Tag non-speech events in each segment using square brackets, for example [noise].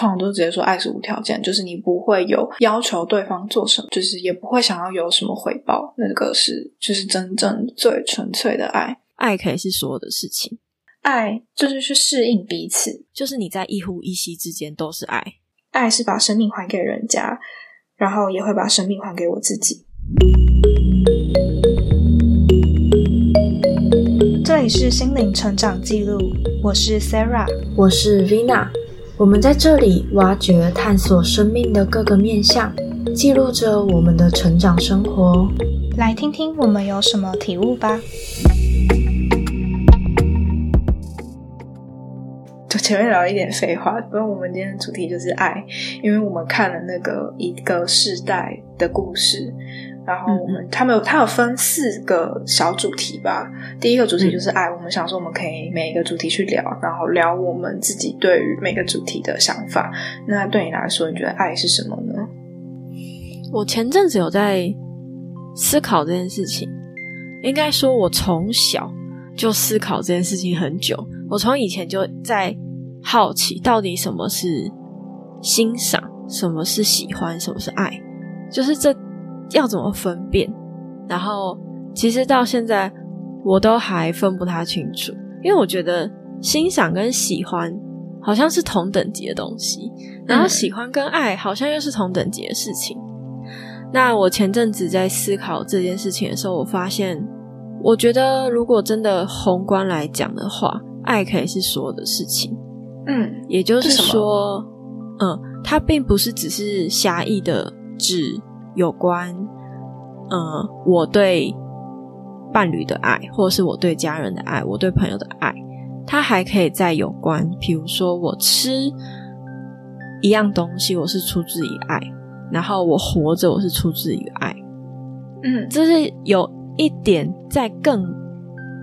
通常都直接说爱是无条件，就是你不会有要求对方做什么，就是也不会想要有什么回报，那个是就是真正最纯粹的爱。爱可以是所有的事情，爱就是去适应彼此，就是你在一呼一吸之间都是爱。爱是把生命还给人家，然后也会把生命还给我自己。这里是心灵成长记录，我是 Sarah，我是 Vina。我们在这里挖掘、探索生命的各个面向，记录着我们的成长生活。来听听我们有什么体悟吧。就前面聊一点废话，不过我们今天的主题就是爱，因为我们看了那个一个世代的故事。然后我们他们有他有分四个小主题吧。第一个主题就是爱，我们想说我们可以每一个主题去聊，然后聊我们自己对于每个主题的想法。那对你来说，你觉得爱是什么呢？我前阵子有在思考这件事情，应该说我从小就思考这件事情很久。我从以前就在好奇，到底什么是欣赏，什么是喜欢，什么是爱，就是这。要怎么分辨？然后其实到现在我都还分不太清楚，因为我觉得欣赏跟喜欢好像是同等级的东西，然后喜欢跟爱好像又是同等级的事情。那我前阵子在思考这件事情的时候，我发现，我觉得如果真的宏观来讲的话，爱可以是所有的事情。嗯，也就是说，嗯，它并不是只是狭义的指。有关，嗯，我对伴侣的爱，或者是我对家人的爱，我对朋友的爱，它还可以再有关。比如说，我吃一样东西，我是出自于爱；然后我活着，我是出自于爱。嗯，这是有一点在更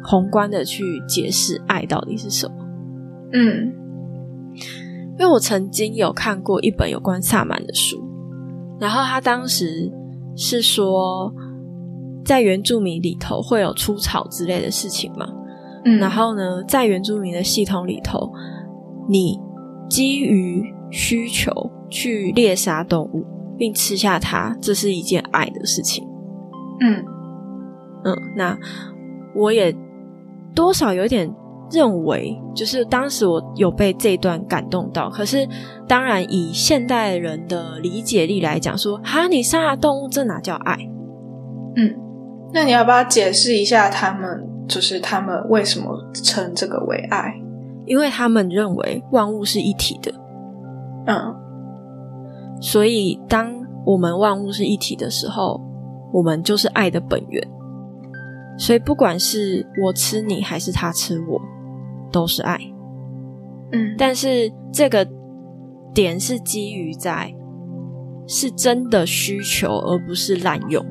宏观的去解释爱到底是什么。嗯，因为我曾经有看过一本有关萨满的书。然后他当时是说，在原住民里头会有出草之类的事情嘛？嗯，然后呢，在原住民的系统里头，你基于需求去猎杀动物并吃下它，这是一件爱的事情。嗯嗯，那我也多少有点。认为就是当时我有被这段感动到，可是当然以现代人的理解力来讲，说哈你杀了动物，这哪叫爱？嗯，那你要不要解释一下他们就是他们为什么称这个为爱？因为他们认为万物是一体的，嗯，所以当我们万物是一体的时候，我们就是爱的本源。所以不管是我吃你还是他吃我。都是爱，嗯，但是这个点是基于在是真的需求，而不是滥用，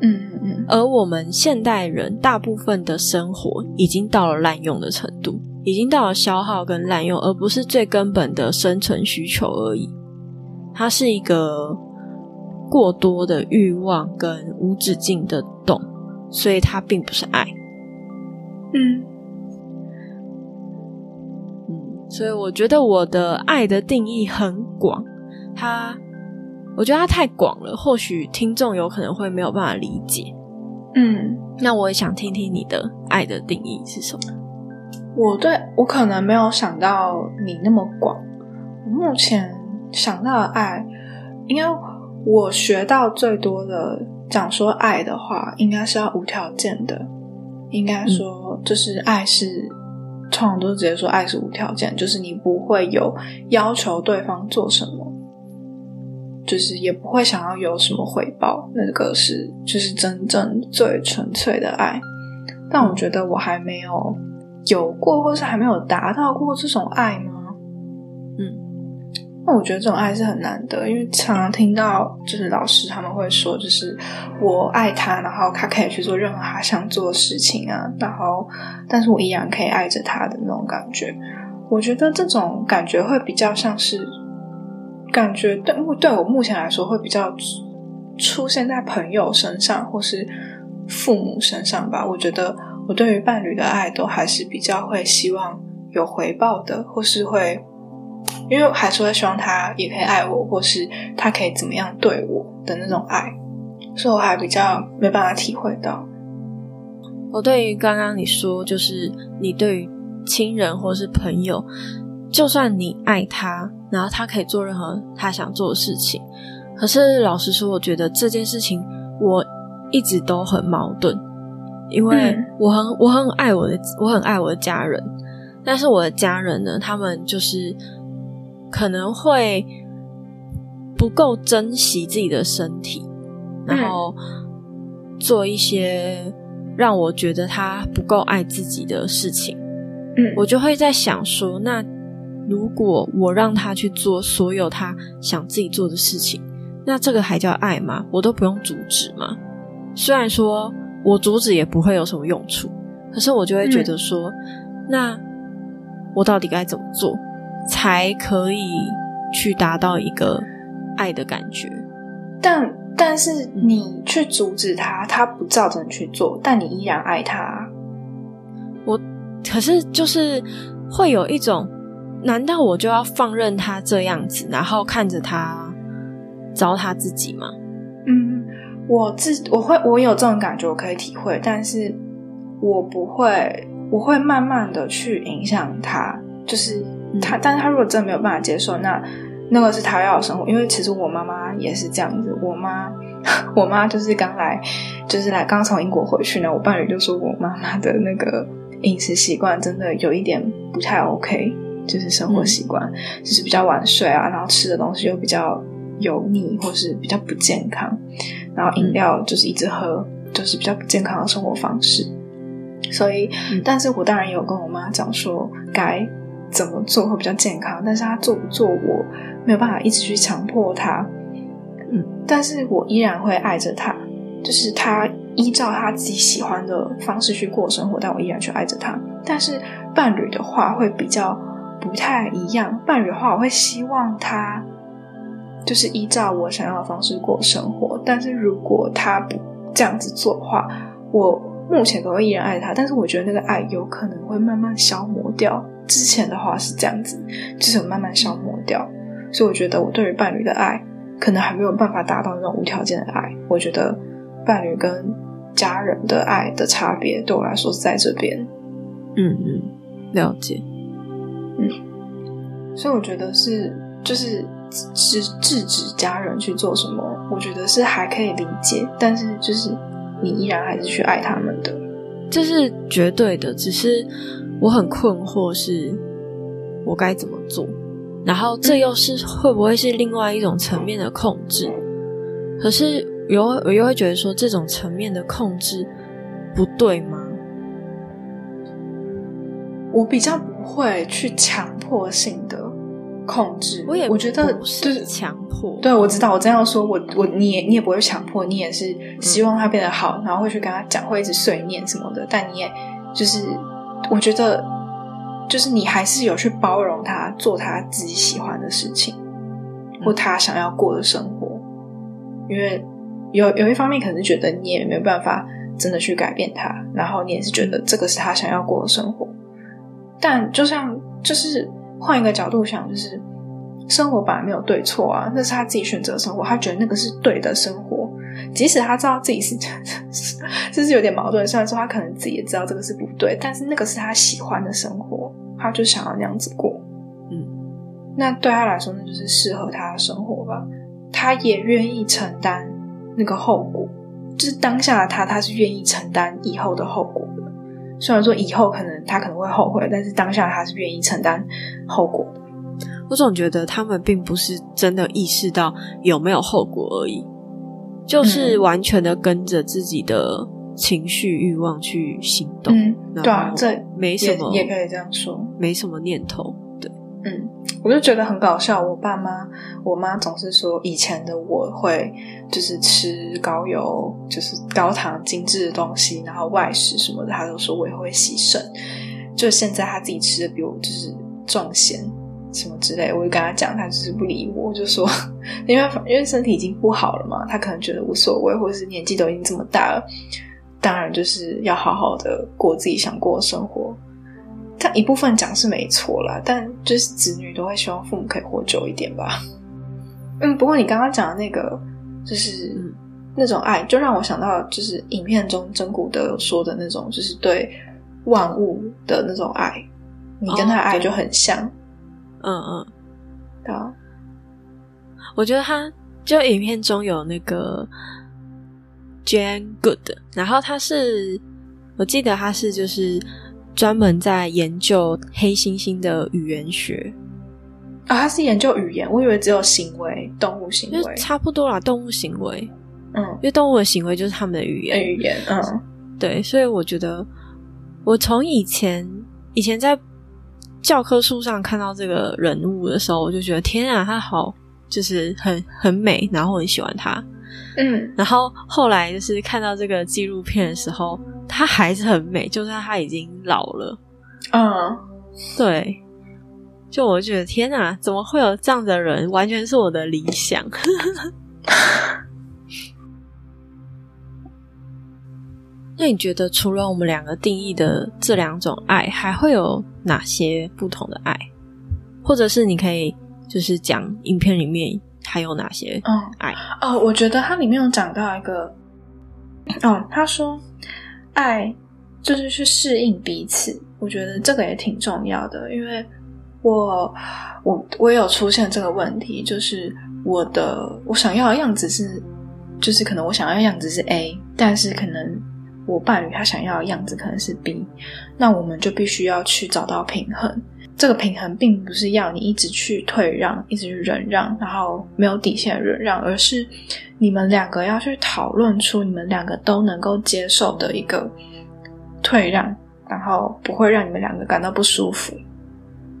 嗯嗯嗯。而我们现代人大部分的生活已经到了滥用的程度，已经到了消耗跟滥用，而不是最根本的生存需求而已。它是一个过多的欲望跟无止境的动，所以它并不是爱，嗯。所以我觉得我的爱的定义很广，它，我觉得它太广了，或许听众有可能会没有办法理解。嗯，那我也想听听你的爱的定义是什么。我对我可能没有想到你那么广。我目前想到的爱，因为我学到最多的讲说爱的话，应该是要无条件的，应该说就是爱是。通常都是直接说爱是无条件，就是你不会有要求对方做什么，就是也不会想要有什么回报，那个是就是真正最纯粹的爱。但我觉得我还没有有过，或是还没有达到过这种爱吗？那我觉得这种爱是很难得，因为常常听到就是老师他们会说，就是我爱他，然后他可以去做任何他想做的事情啊，然后但是我依然可以爱着他的那种感觉。我觉得这种感觉会比较像是感觉对对我目前来说会比较出现在朋友身上或是父母身上吧。我觉得我对于伴侣的爱都还是比较会希望有回报的，或是会。因为还是会希望他也可以爱我，或是他可以怎么样对我的那种爱，所以我还比较没办法体会到。我对于刚刚你说，就是你对于亲人或是朋友，就算你爱他，然后他可以做任何他想做的事情，可是老实说，我觉得这件事情我一直都很矛盾，因为我很我很爱我的我很爱我的家人，但是我的家人呢，他们就是可能会不够珍惜自己的身体，然后做一些。让我觉得他不够爱自己的事情，嗯，我就会在想说，那如果我让他去做所有他想自己做的事情，那这个还叫爱吗？我都不用阻止吗？虽然说我阻止也不会有什么用处，可是我就会觉得说，那我到底该怎么做才可以去达到一个爱的感觉？但。但是你去阻止他，他不照着你去做，但你依然爱他。我可是就是会有一种，难道我就要放任他这样子，然后看着他糟蹋自己吗？嗯，我自我会我有这种感觉，我可以体会，但是我不会，我会慢慢的去影响他，就是他，但是他如果真的没有办法接受，那。那个是他要的生活，因为其实我妈妈也是这样子。我妈，[laughs] 我妈就是刚来，就是来刚从英国回去呢。我伴侣就说我妈妈的那个饮食习惯真的有一点不太 OK，就是生活习惯，就是比较晚睡啊，然后吃的东西又比较油腻，或是比较不健康，然后饮料就是一直喝，就是比较不健康的生活方式。所以，但是我当然有跟我妈讲说该。怎么做会比较健康？但是他做不做，我没有办法一直去强迫他。嗯，但是我依然会爱着他，就是他依照他自己喜欢的方式去过生活，但我依然去爱着他。但是伴侣的话会比较不太一样，伴侣的话我会希望他就是依照我想要的方式过生活。但是如果他不这样子做的话，我目前可能会依然爱他，但是我觉得那个爱有可能会慢慢消磨掉。之前的话是这样子，就是慢慢消磨掉，所以我觉得我对于伴侣的爱，可能还没有办法达到那种无条件的爱。我觉得伴侣跟家人的爱的差别，对我来说是在这边。嗯嗯，了解。嗯，所以我觉得是，就是是制止家人去做什么，我觉得是还可以理解，但是就是你依然还是去爱他们的，这是绝对的，只是。我很困惑，是我该怎么做？然后这又是会不会是另外一种层面的控制？可是又我又会觉得说，这种层面的控制不对吗？我比较不会去强迫性的控制，我也我觉得就是强迫。对，我知道，我这样说，我我你也你也不会强迫，你也是希望他变得好，然后会去跟他讲，会一直碎念什么的，但你也就是。我觉得，就是你还是有去包容他做他自己喜欢的事情，或他想要过的生活。因为有有一方面可能是觉得你也没有办法真的去改变他，然后你也是觉得这个是他想要过的生活。但就像就是换一个角度想，就是生活本来没有对错啊，那是他自己选择生活，他觉得那个是对的生活。即使他知道自己是，[laughs] 这是有点矛盾。虽然说他可能自己也知道这个是不对，但是那个是他喜欢的生活，他就想要那样子过。嗯，那对他来说，那就是适合他的生活吧。他也愿意承担那个后果，就是当下的他，他是愿意承担以后的后果的。虽然说以后可能他可能会后悔，但是当下他是愿意承担后果的。我总觉得他们并不是真的意识到有没有后果而已。就是完全的跟着自己的情绪欲望去行动，嗯，对啊，这没什么，也可以这样说，没什么念头，对，嗯，我就觉得很搞笑。我爸妈，我妈总是说以前的我会就是吃高油、就是高糖、精致的东西，然后外食什么的，她都说我也会牺牲。就现在她自己吃的比我就是重咸。什么之类，我就跟他讲，他就是不理我，就说，[laughs] 因为因为身体已经不好了嘛，他可能觉得无所谓，或者是年纪都已经这么大了，当然就是要好好的过自己想过的生活。但一部分讲是没错啦，但就是子女都会希望父母可以活久一点吧。嗯，不过你刚刚讲的那个，就是那种爱，就让我想到，就是影片中真古德说的那种，就是对万物的那种爱，你跟他爱就很像。嗯嗯，对啊。我觉得他就影片中有那个 Jane Good，然后他是，我记得他是就是专门在研究黑猩猩的语言学。啊，他是研究语言，我以为只有行为，动物行为。差不多啦，动物行为，嗯，因为动物的行为就是他们的语言，语言，嗯，对，所以我觉得我从以前以前在教科书上看到这个人物的时候，我就觉得天啊，他好。就是很很美，然后我很喜欢他。嗯，然后后来就是看到这个纪录片的时候，她还是很美，就算她已经老了。嗯，对，就我觉得天哪，怎么会有这样的人？完全是我的理想。那你觉得除了我们两个定义的这两种爱，还会有哪些不同的爱？或者是你可以？就是讲影片里面还有哪些嗯爱哦，我觉得它里面有讲到一个哦，他说爱就是去适应彼此，我觉得这个也挺重要的，因为我我我也有出现这个问题，就是我的我想要的样子是，就是可能我想要的样子是 A，但是可能我伴侣他想要的样子可能是 B，那我们就必须要去找到平衡。这个平衡并不是要你一直去退让，一直去忍让，然后没有底线的忍让，而是你们两个要去讨论出你们两个都能够接受的一个退让，然后不会让你们两个感到不舒服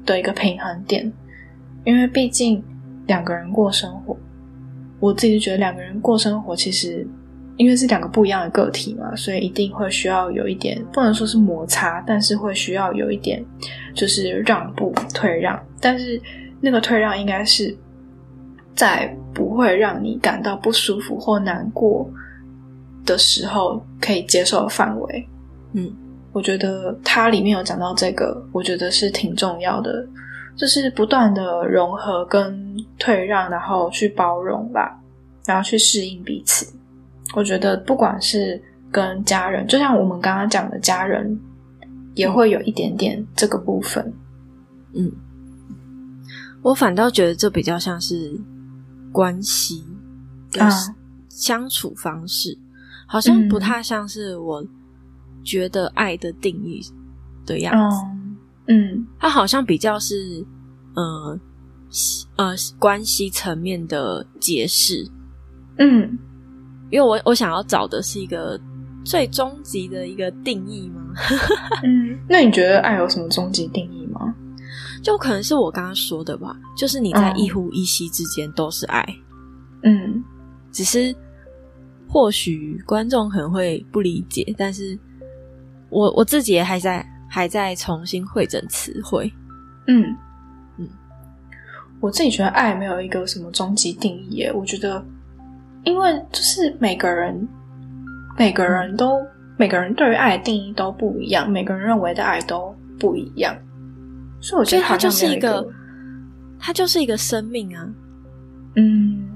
的一个平衡点。因为毕竟两个人过生活，我自己觉得两个人过生活其实。因为是两个不一样的个体嘛，所以一定会需要有一点，不能说是摩擦，但是会需要有一点，就是让步、退让。但是那个退让应该是在不会让你感到不舒服或难过的时候可以接受的范围。嗯，我觉得它里面有讲到这个，我觉得是挺重要的，就是不断的融合跟退让，然后去包容吧，然后去适应彼此。我觉得不管是跟家人，就像我们刚刚讲的家人，也会有一点点这个部分。嗯，我反倒觉得这比较像是关系跟相处方式，好像不太像是我觉得爱的定义的样子。嗯，它好像比较是呃呃关系层面的解释。嗯。因为我我想要找的是一个最终极的一个定义吗？[laughs] 嗯，那你觉得爱有什么终极定义吗？就可能是我刚刚说的吧，就是你在一呼一吸之间都是爱。嗯，只是或许观众可能会不理解，但是我我自己也还在还在重新会诊词汇。嗯嗯，我自己觉得爱没有一个什么终极定义耶，我觉得。因为就是每个人，每个人都每个人对于爱的定义都不一样，每个人认为的爱都不一样，所以我觉得它就是一个，它就是一个生命啊，嗯，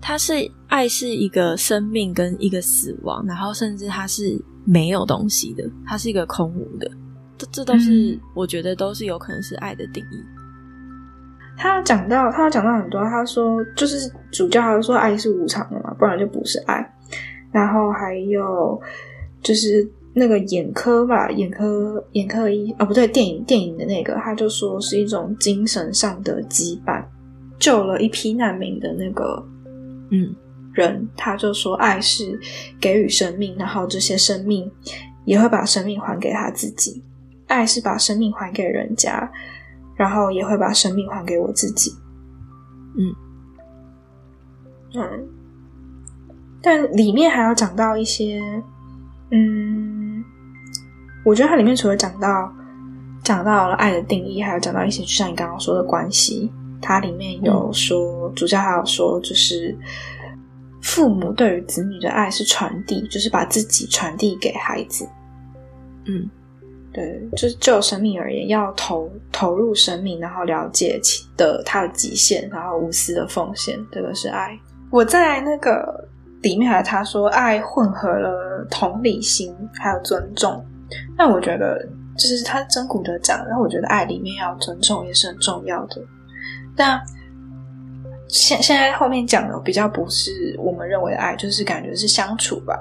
它是爱是一个生命跟一个死亡，然后甚至它是没有东西的，它是一个空无的，这这都是我觉得都是有可能是爱的定义。他讲到，他讲到很多。他说，就是主教，他说爱是无常的嘛，不然就不是爱。然后还有就是那个眼科吧，眼科眼科医哦，不对，电影电影的那个，他就说是一种精神上的羁绊。救了一批难民的那个嗯人，他就说爱是给予生命，然后这些生命也会把生命还给他自己。爱是把生命还给人家。然后也会把生命还给我自己，嗯。嗯，但里面还要讲到一些，嗯，我觉得它里面除了讲到讲到了爱的定义，还有讲到一些，就像你刚刚说的关系，它里面有说主教还有说，就是父母对于子女的爱是传递，就是把自己传递给孩子，嗯。对，就是就生命而言，要投投入生命，然后了解其的它的极限，然后无私的奉献，这个是爱。我在那个里面还他说，爱混合了同理心还有尊重。那我觉得，就是他真古德讲，然后我觉得爱里面要尊重也是很重要的。但现现在后面讲的比较不是我们认为的爱，就是感觉是相处吧。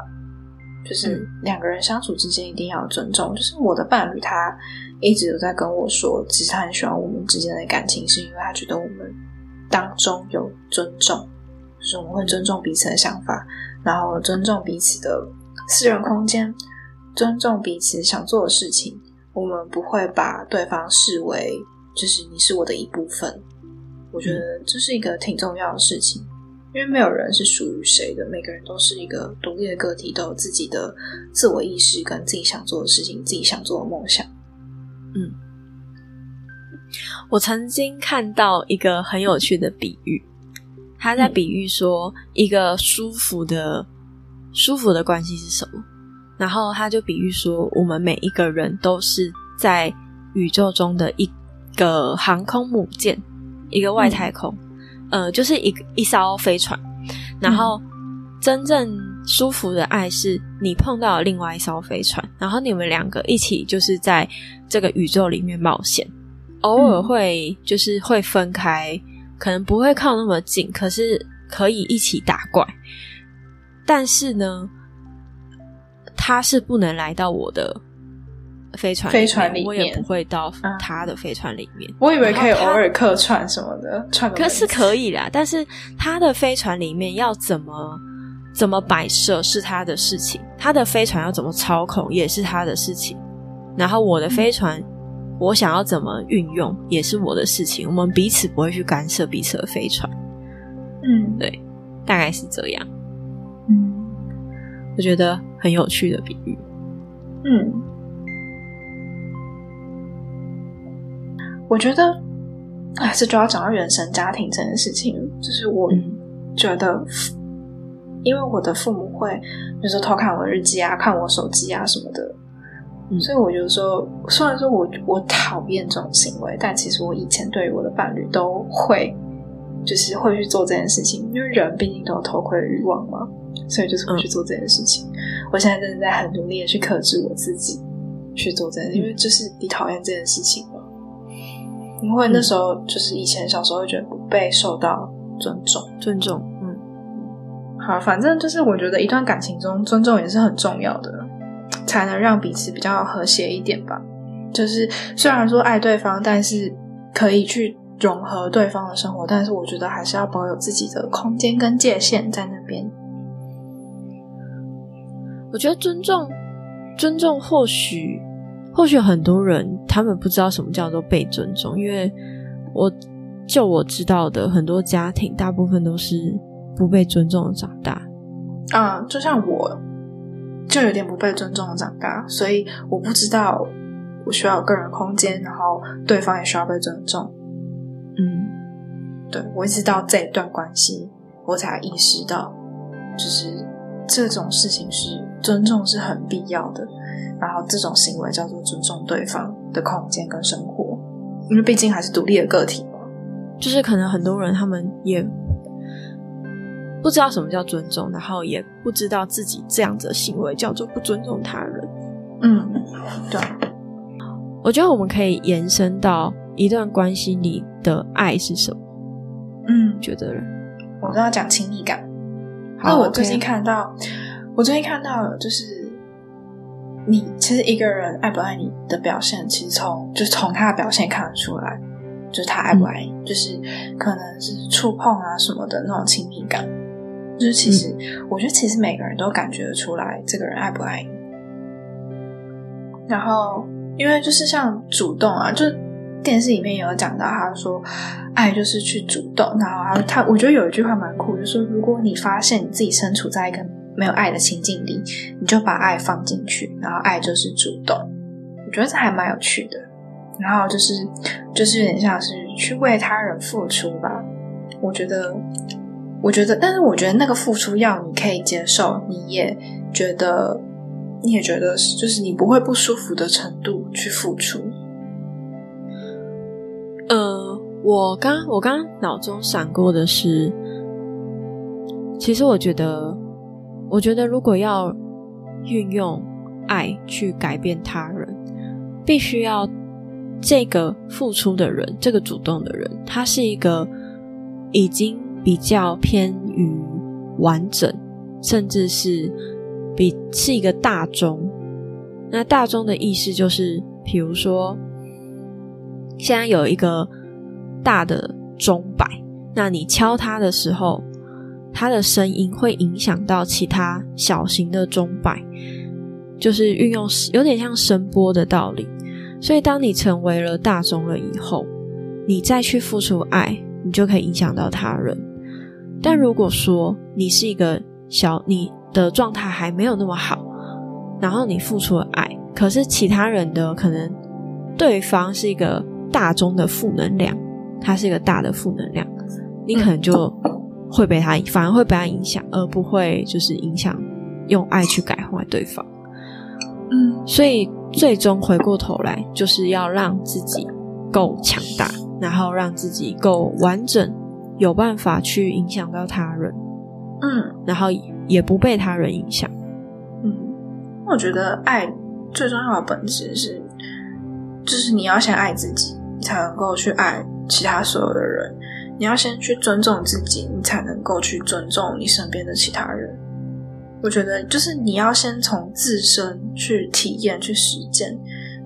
就是两个人相处之间一定要尊重。就是我的伴侣，他一直都在跟我说，其实他很喜欢我们之间的感情，是因为他觉得我们当中有尊重，就是我们会尊重彼此的想法，然后尊重彼此的私人空间，尊重彼此想做的事情。我们不会把对方视为就是你是我的一部分。我觉得这是一个挺重要的事情。因为没有人是属于谁的，每个人都是一个独立的个体，都有自己的自我意识跟自己想做的事情，自己想做的梦想。嗯，我曾经看到一个很有趣的比喻，他在比喻说一个舒服的、舒服的关系是什么，然后他就比喻说，我们每一个人都是在宇宙中的一个航空母舰，一个外太空。呃，就是一一艘飞船，然后真正舒服的爱是你碰到了另外一艘飞船，然后你们两个一起就是在这个宇宙里面冒险，偶尔会就是会分开，可能不会靠那么近，可是可以一起打怪。但是呢，他是不能来到我的。飞船，飞船里面我也不会到他的飞船里面。我以为可以偶尔客串什么的，串可是可以啦。但是他的飞船里面要怎么怎么摆设是他的事情，他的飞船要怎么操控也是他的事情。然后我的飞船，我想要怎么运用也是我的事情。我们彼此不会去干涉彼此的飞船。嗯，对，大概是这样。嗯，我觉得很有趣的比喻。嗯。我觉得，哎，这就要讲到原生家庭这件事情。就是我觉得，因为我的父母会，比如说偷看我日记啊，看我手机啊什么的，所以我就说，虽然说我我讨厌这种行为，但其实我以前对于我的伴侣都会，就是会去做这件事情。因为人毕竟都有偷窥的欲望嘛，所以就是会去做这件事情。我现在真的在很努力的去克制我自己去做这件，因为就是你讨厌这件事情。因为那时候就是以前小时候会觉得不被受到尊重，尊重，嗯，好，反正就是我觉得一段感情中尊重也是很重要的，才能让彼此比较和谐一点吧。就是虽然说爱对方，但是可以去融合对方的生活，但是我觉得还是要保有自己的空间跟界限在那边。我觉得尊重，尊重或许。或许很多人他们不知道什么叫做被尊重，因为我就我知道的很多家庭，大部分都是不被尊重的长大。啊，就像我，就有点不被尊重的长大，所以我不知道我需要有个人空间，然后对方也需要被尊重。嗯，对我一直到这一段关系，我才意识到，就是这种事情是尊重是很必要的。然后这种行为叫做尊重对方的空间跟生活，因为毕竟还是独立的个体嘛。就是可能很多人他们也不知道什么叫尊重，然后也不知道自己这样子的行为叫做不尊重他人。嗯，对。我觉得我们可以延伸到一段关系里的爱是什么？嗯，觉得我都要讲亲密感。那我最近看到，我最近看到就是。你其实一个人爱不爱你的表现，其实从就是从他的表现看得出来，就是他爱不爱你，就是可能是触碰啊什么的那种亲密感，就是其实我觉得其实每个人都感觉得出来这个人爱不爱你。然后因为就是像主动啊，就电视里面有讲到，他说爱就是去主动，然后他我觉得有一句话蛮酷，就是说如果你发现你自己身处在一个。没有爱的情境里，你就把爱放进去，然后爱就是主动。我觉得这还蛮有趣的。然后就是，就是有点像是去为他人付出吧。我觉得，我觉得，但是我觉得那个付出要你可以接受，你也觉得你也觉得是，就是你不会不舒服的程度去付出。呃，我刚我刚脑中闪过的是，其实我觉得，我觉得如果要运用爱去改变他人，必须要这个付出的人，这个主动的人，他是一个已经比较偏于完整，甚至是比是一个大众。那大众的意思就是，比如说。现在有一个大的钟摆，那你敲它的时候，它的声音会影响到其他小型的钟摆，就是运用有点像声波的道理。所以，当你成为了大钟了以后，你再去付出爱，你就可以影响到他人。但如果说你是一个小，你的状态还没有那么好，然后你付出了爱，可是其他人的可能对方是一个。大中的负能量，它是一个大的负能量，你可能就会被他，反而会被他影响，而不会就是影响用爱去改坏对方。嗯，所以最终回过头来，就是要让自己够强大，然后让自己够完整，有办法去影响到他人。嗯，然后也不被他人影响。嗯，我觉得爱最重要的本质是，就是你要先爱自己。你才能够去爱其他所有的人。你要先去尊重自己，你才能够去尊重你身边的其他人。我觉得，就是你要先从自身去体验、去实践，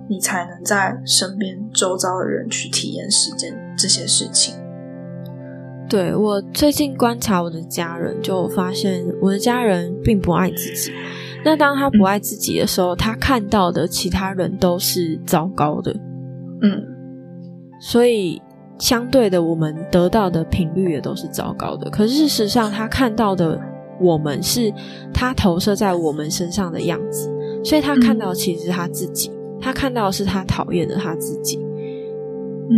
你才能在身边周遭的人去体验、实践这些事情。对我最近观察我的家人，就发现我的家人并不爱自己。那当他不爱自己的时候，他看到的其他人都是糟糕的。嗯。所以，相对的，我们得到的频率也都是糟糕的。可是事实上，他看到的我们是他投射在我们身上的样子，所以他看到其实是他自己，他看到的是他讨厌的他自己，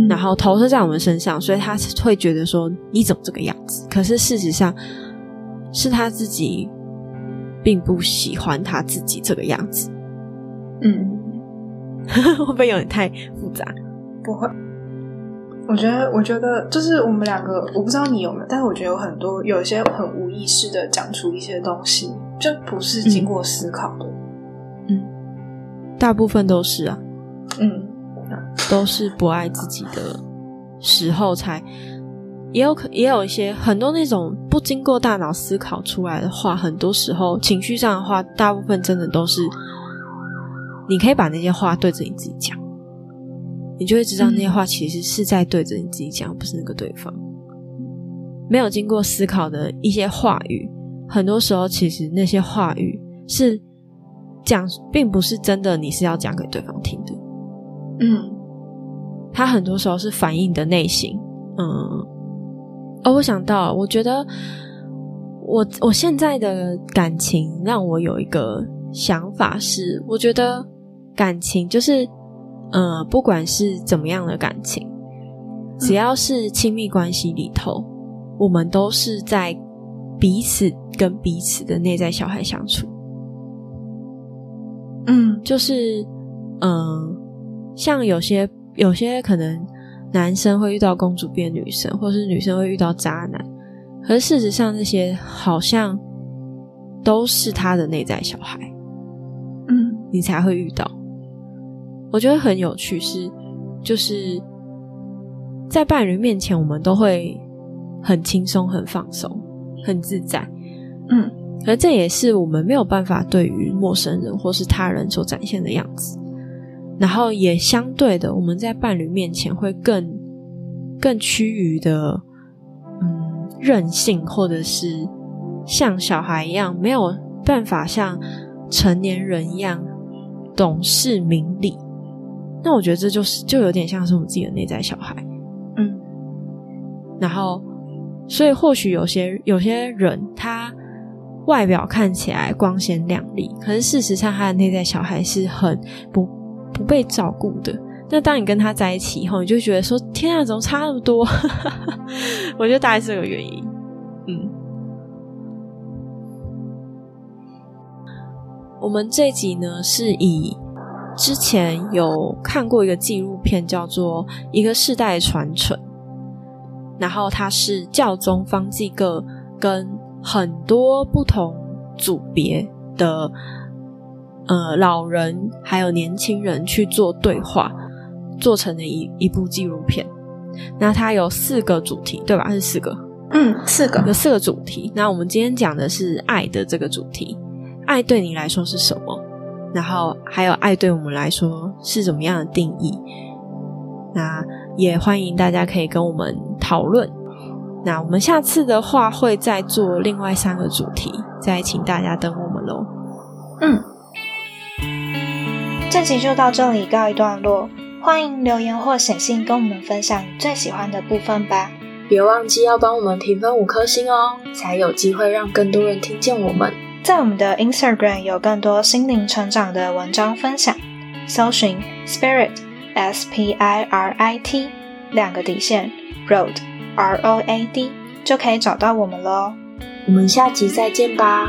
然后投射在我们身上，所以他会觉得说你怎么这个样子？可是事实上是他自己并不喜欢他自己这个样子。嗯，[laughs] 会不会有点太复杂？不会。我觉得，我觉得就是我们两个，我不知道你有没有，但是我觉得有很多有一些很无意识的讲出一些东西，就不是经过思考的。嗯，大部分都是啊，嗯，都是不爱自己的时候才，也有可也有一些很多那种不经过大脑思考出来的话，很多时候情绪上的话，大部分真的都是，你可以把那些话对着你自己讲。你就会知道那些话其实是在对着你自己讲，不是那个对方。没有经过思考的一些话语，很多时候其实那些话语是讲，并不是真的，你是要讲给对方听的。嗯，他很多时候是反映的内心。嗯，哦，我想到，我觉得我我现在的感情让我有一个想法是，我觉得感情就是。呃，不管是怎么样的感情，只要是亲密关系里头，我们都是在彼此跟彼此的内在小孩相处。嗯，就是，嗯，像有些有些可能男生会遇到公主变女生，或是女生会遇到渣男，可是事实上那些好像都是他的内在小孩。嗯，你才会遇到。我觉得很有趣，是就是在伴侣面前，我们都会很轻松、很放松、很自在，嗯，而这也是我们没有办法对于陌生人或是他人所展现的样子。然后也相对的，我们在伴侣面前会更更趋于的，嗯，任性，或者是像小孩一样，没有办法像成年人一样懂事明理。那我觉得这就是就有点像是我们自己的内在小孩，嗯，然后，所以或许有些有些人他外表看起来光鲜亮丽，可是事实上他的内在小孩是很不不被照顾的。那当你跟他在一起以后，你就觉得说：“天啊，怎么差那么多？” [laughs] 我觉得大概是这个原因。嗯，我们这集呢是以之前有看过一个纪录片，叫做《一个世代传承》，然后它是教宗方济各跟很多不同组别的呃老人还有年轻人去做对话做成的一一部纪录片。那它有四个主题，对吧？是四个。嗯，四个有四个主题。那我们今天讲的是爱的这个主题，爱对你来说是什么？然后还有爱对我们来说是怎么样的定义？那也欢迎大家可以跟我们讨论。那我们下次的话会再做另外三个主题，再请大家等我们喽。嗯，这集就到这里告一段落。欢迎留言或写信跟我们分享你最喜欢的部分吧。别忘记要帮我们评分五颗星哦，才有机会让更多人听见我们。在我们的 Instagram 有更多心灵成长的文章分享，搜寻 Spirit S P I R I T 两个底线 Road R O A D 就可以找到我们喽。我们下集再见吧。